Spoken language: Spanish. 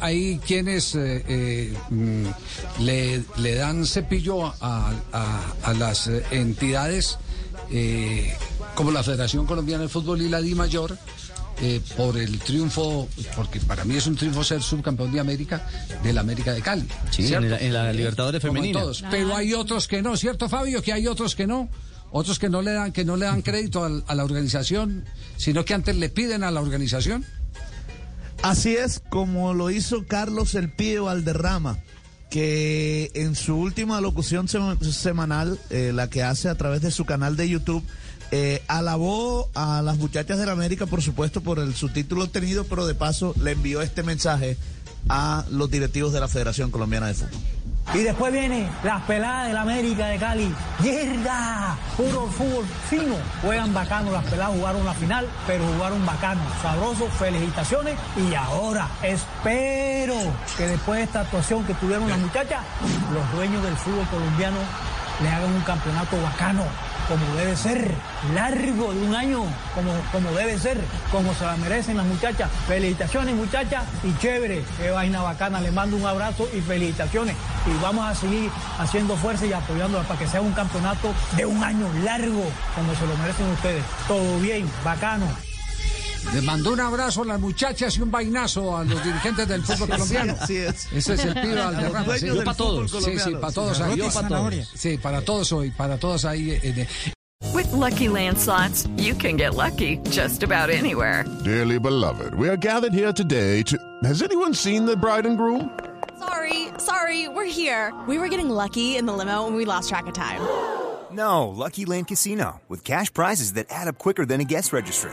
Hay quienes eh, eh, le, le dan cepillo a, a- a las eh, entidades eh, como la Federación Colombiana de Fútbol y la Di Mayor eh, por el triunfo, porque para mí es un triunfo ser subcampeón de América del América de Cali. Sí, en la- en la Libertadores femenina. todos. Pero hay otros que no, ¿cierto Fabio? Que hay otros que no. Otros que no le dan, que no le dan crédito al- a la organización, sino que antes le piden a la organización. Así es como lo hizo Carlos El Pío Valderrama, que en su última locución sema- semanal, eh, la que hace a través de su canal de YouTube, eh, alabó a las muchachas de la América, por supuesto, por el subtítulo obtenido, pero de paso le envió este mensaje a los directivos de la Federación Colombiana de Fútbol. Y después viene las peladas del América de Cali. ¡Yerda! Puro fútbol fino. Juegan bacano, las peladas jugaron la final, pero jugaron bacano. Sabroso, felicitaciones. Y ahora espero que después de esta actuación que tuvieron las muchachas, los dueños del fútbol colombiano le hagan un campeonato bacano, como debe ser, largo de un año, como, como debe ser, como se la merecen las muchachas. Felicitaciones muchachas y chévere, qué vaina bacana, les mando un abrazo y felicitaciones. Y vamos a seguir haciendo fuerza y apoyándolas para que sea un campeonato de un año largo, como se lo merecen ustedes. Todo bien, bacano. Les mandó un abrazo a las muchachas y un vainazo a los dirigentes del fútbol colombiano. así es. Ese es el pibe Valderrama. Los sí. para todos. Sí, sí, para todos Sí. para todos. Sí, para todos hoy, para todos ahí. eh, With Lucky Land slots, you can get lucky just about anywhere. Dearly beloved, we are gathered here today to. Has anyone seen the bride and groom? Sorry, sorry, we're here. We were getting lucky in the limo and we lost track of time. No, Lucky Land Casino, with cash prizes that add up quicker than a guest registry.